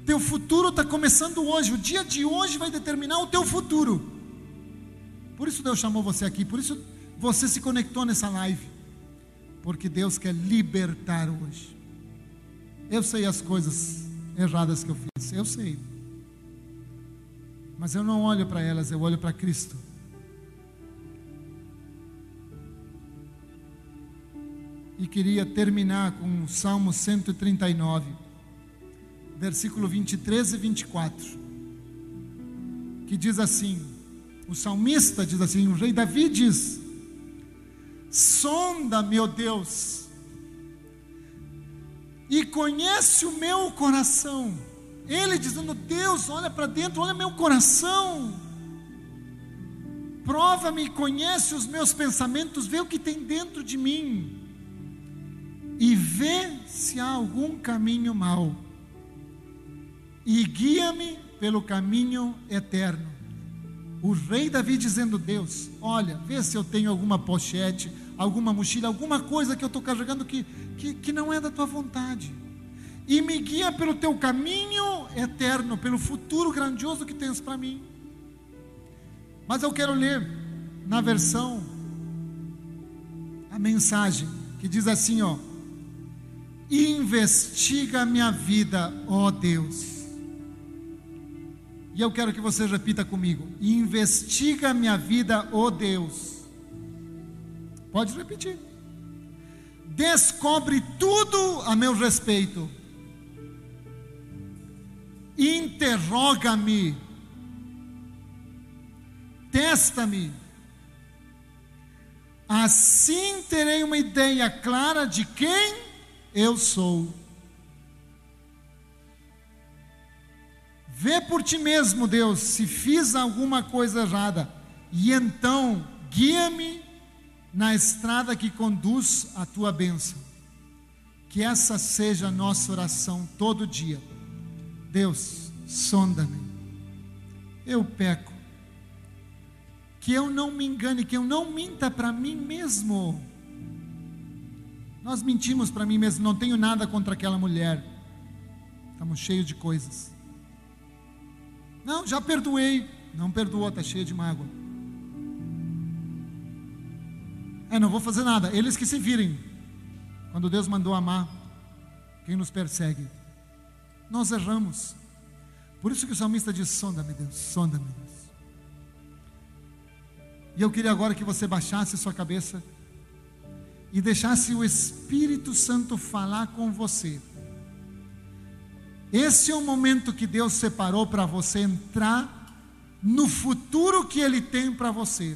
Teu futuro está começando hoje, o dia de hoje vai determinar o teu futuro. Por isso Deus chamou você aqui, por isso você se conectou nessa live, porque Deus quer libertar hoje. Eu sei as coisas erradas que eu fiz, eu sei, mas eu não olho para elas, eu olho para Cristo. E queria terminar com o Salmo 139, versículo 23 e 24, que diz assim: o salmista diz assim, o rei Davi diz: Sonda, meu Deus, e conhece o meu coração. Ele dizendo: Deus, olha para dentro, olha meu coração. Prova-me conhece os meus pensamentos, vê o que tem dentro de mim. E vê se há algum caminho mau. E guia-me pelo caminho eterno. O rei Davi dizendo: Deus, olha, vê se eu tenho alguma pochete, alguma mochila, alguma coisa que eu estou carregando que, que, que não é da tua vontade. E me guia pelo teu caminho eterno, pelo futuro grandioso que tens para mim. Mas eu quero ler na versão a mensagem que diz assim, ó: Investiga minha vida, ó Deus e eu quero que você repita comigo: investiga minha vida, ó Deus. Pode repetir. Descobre tudo a meu respeito. Interroga-me. Testa-me. Assim terei uma ideia clara de quem eu sou. Vê por ti mesmo, Deus, se fiz alguma coisa errada, e então guia-me na estrada que conduz à tua bênção. Que essa seja a nossa oração todo dia. Deus, sonda-me. Eu peco. Que eu não me engane, que eu não minta para mim mesmo. Nós mentimos para mim mesmo, não tenho nada contra aquela mulher. Estamos cheios de coisas. Não, já perdoei. Não perdoou, está cheia de mágoa. É, não vou fazer nada. Eles que se virem. Quando Deus mandou amar quem nos persegue. Nós erramos. Por isso que o salmista diz: sonda-me, Deus, sonda-me. E eu queria agora que você baixasse sua cabeça e deixasse o Espírito Santo falar com você. Esse é o momento que Deus separou para você entrar no futuro que Ele tem para você.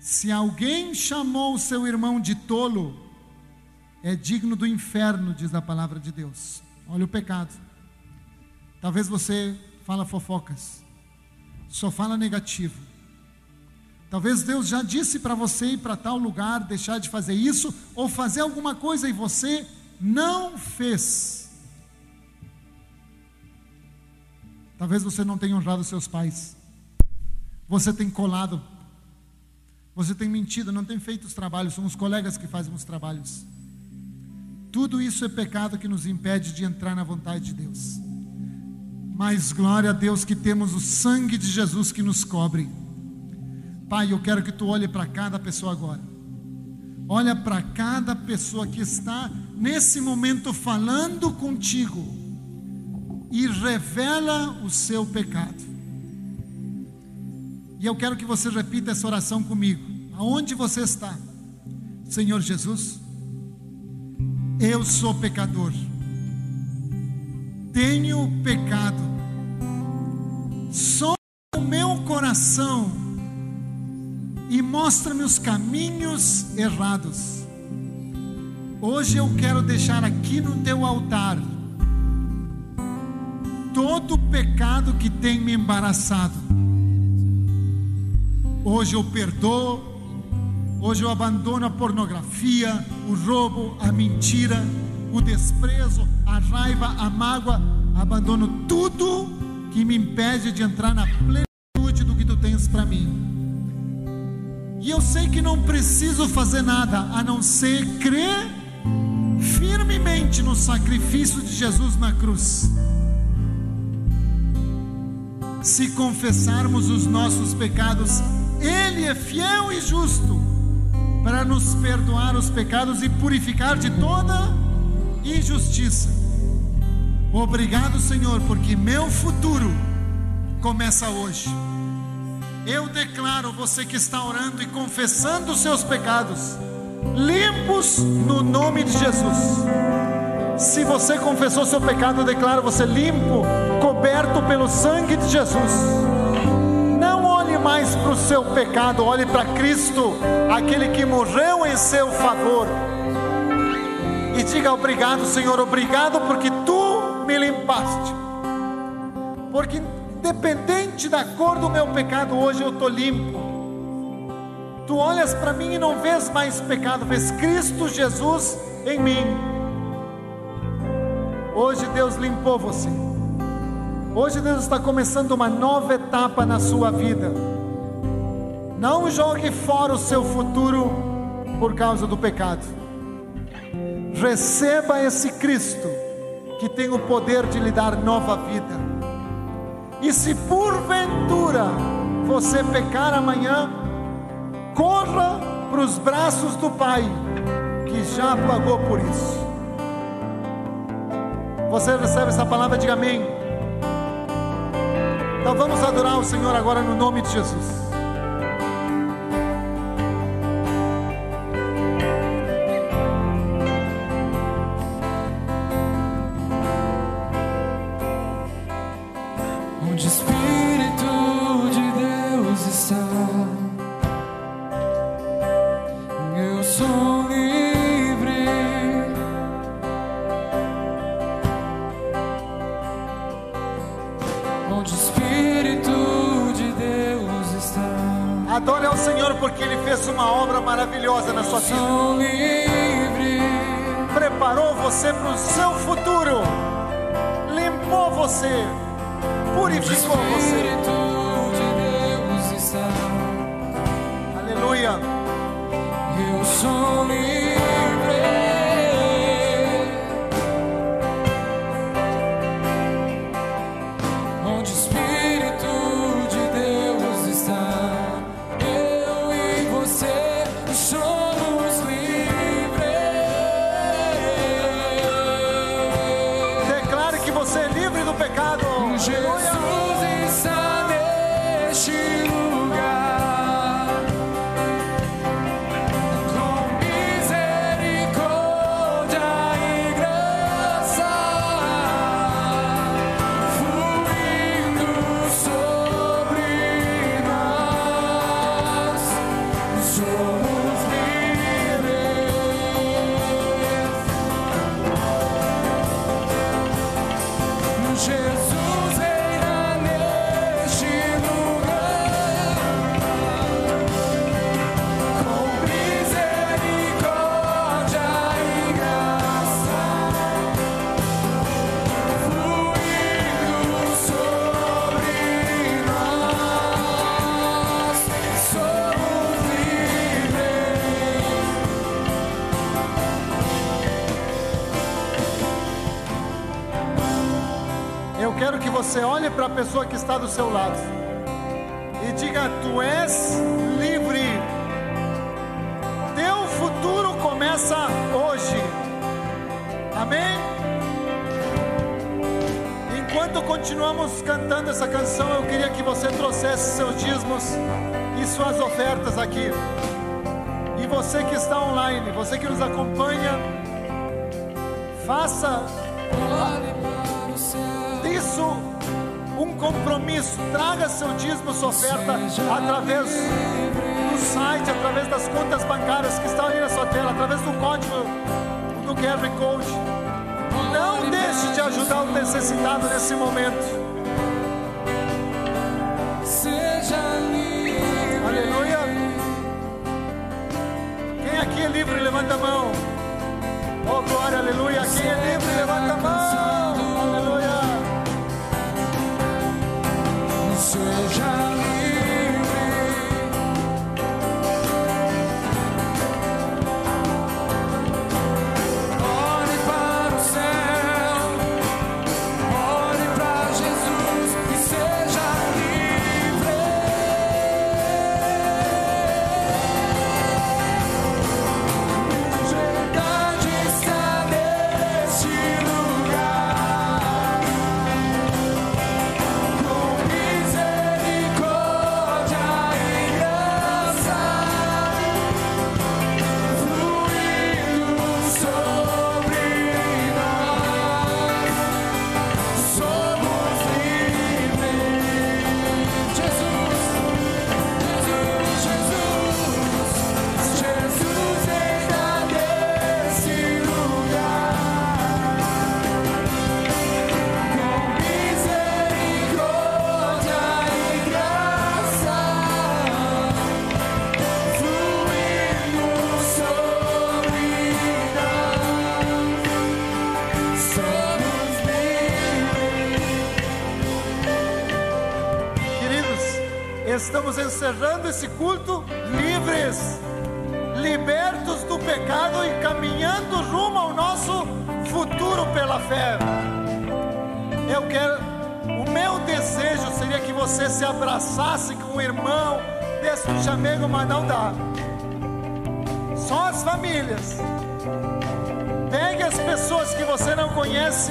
Se alguém chamou o seu irmão de tolo, é digno do inferno, diz a palavra de Deus. Olha o pecado. Talvez você fala fofocas, só fala negativo. Talvez Deus já disse para você ir para tal lugar, deixar de fazer isso, ou fazer alguma coisa e você não fez. Talvez você não tenha honrado seus pais. Você tem colado. Você tem mentido, não tem feito os trabalhos, são os colegas que fazem os trabalhos. Tudo isso é pecado que nos impede de entrar na vontade de Deus. Mas glória a Deus que temos o sangue de Jesus que nos cobre. Pai, eu quero que tu olhe para cada pessoa agora. olha para cada pessoa que está nesse momento falando contigo e revela o seu pecado. E eu quero que você repita essa oração comigo. Aonde você está? Senhor Jesus, eu sou pecador. Tenho pecado. Só o meu coração e mostra-me os caminhos errados. Hoje eu quero deixar aqui no teu altar todo o pecado que tem me embaraçado. Hoje eu perdoo, hoje eu abandono a pornografia, o roubo, a mentira, o desprezo, a raiva, a mágoa, abandono tudo que me impede de entrar na plenitude do que tu tens para mim. E eu sei que não preciso fazer nada a não ser crer firmemente no sacrifício de Jesus na cruz. Se confessarmos os nossos pecados, Ele é fiel e justo para nos perdoar os pecados e purificar de toda injustiça. Obrigado, Senhor, porque meu futuro começa hoje. Eu declaro você que está orando e confessando os seus pecados, limpos no nome de Jesus. Se você confessou seu pecado, eu declaro você limpo, coberto pelo sangue de Jesus. Não olhe mais para o seu pecado, olhe para Cristo, aquele que morreu em seu favor. E diga obrigado, Senhor, obrigado porque tu me limpaste. Porque independente da cor do meu pecado, hoje eu estou limpo. Tu olhas para mim e não vês mais pecado, vês Cristo Jesus em mim. Hoje Deus limpou você. Hoje Deus está começando uma nova etapa na sua vida. Não jogue fora o seu futuro por causa do pecado. Receba esse Cristo que tem o poder de lhe dar nova vida. E se porventura você pecar amanhã, corra para os braços do Pai, que já pagou por isso. Você recebe essa palavra, diga amém. Então vamos adorar o Senhor agora no nome de Jesus. Você para a pessoa que está do seu lado e diga: Tu és livre, teu futuro começa hoje. Amém? Enquanto continuamos cantando essa canção, eu queria que você trouxesse seus dízimos e suas ofertas aqui. E você que está online, você que nos acompanha, faça um compromisso. Traga seu dízimo, sua oferta através do site, através das contas bancárias que estão ali na sua tela, através do código do QR Code. Não deixe de ajudar o necessitado nesse momento. Aleluia. Quem aqui é livre, levanta a mão. Oh, glória, aleluia. Quem é livre, levanta a mão. Encerrando esse culto livres, libertos do pecado e caminhando rumo ao nosso futuro pela fé. Eu quero, o meu desejo seria que você se abraçasse com o irmão, desse chamego, mas não dá. Só as famílias. Pegue as pessoas que você não conhece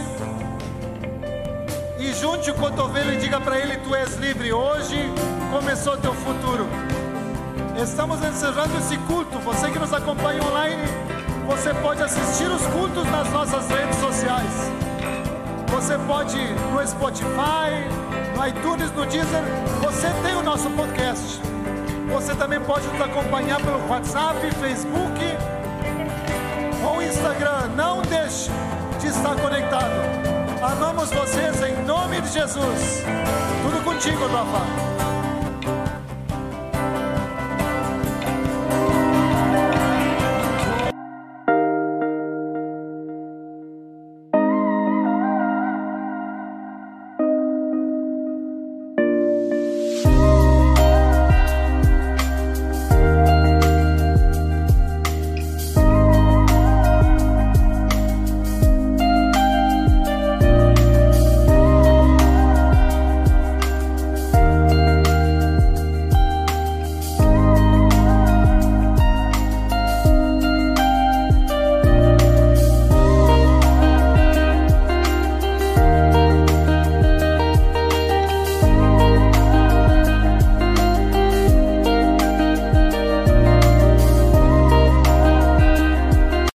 e junte o cotovelo e diga para ele: Tu és livre. Hoje começou teu futuro. Estamos encerrando esse culto. Você que nos acompanha online, você pode assistir os cultos nas nossas redes sociais. Você pode no Spotify, no iTunes, no Deezer. Você tem o nosso podcast. Você também pode nos acompanhar pelo WhatsApp, Facebook ou Instagram. Não deixe de estar conectado. Amamos vocês em nome de Jesus. Tudo contigo, Rafa.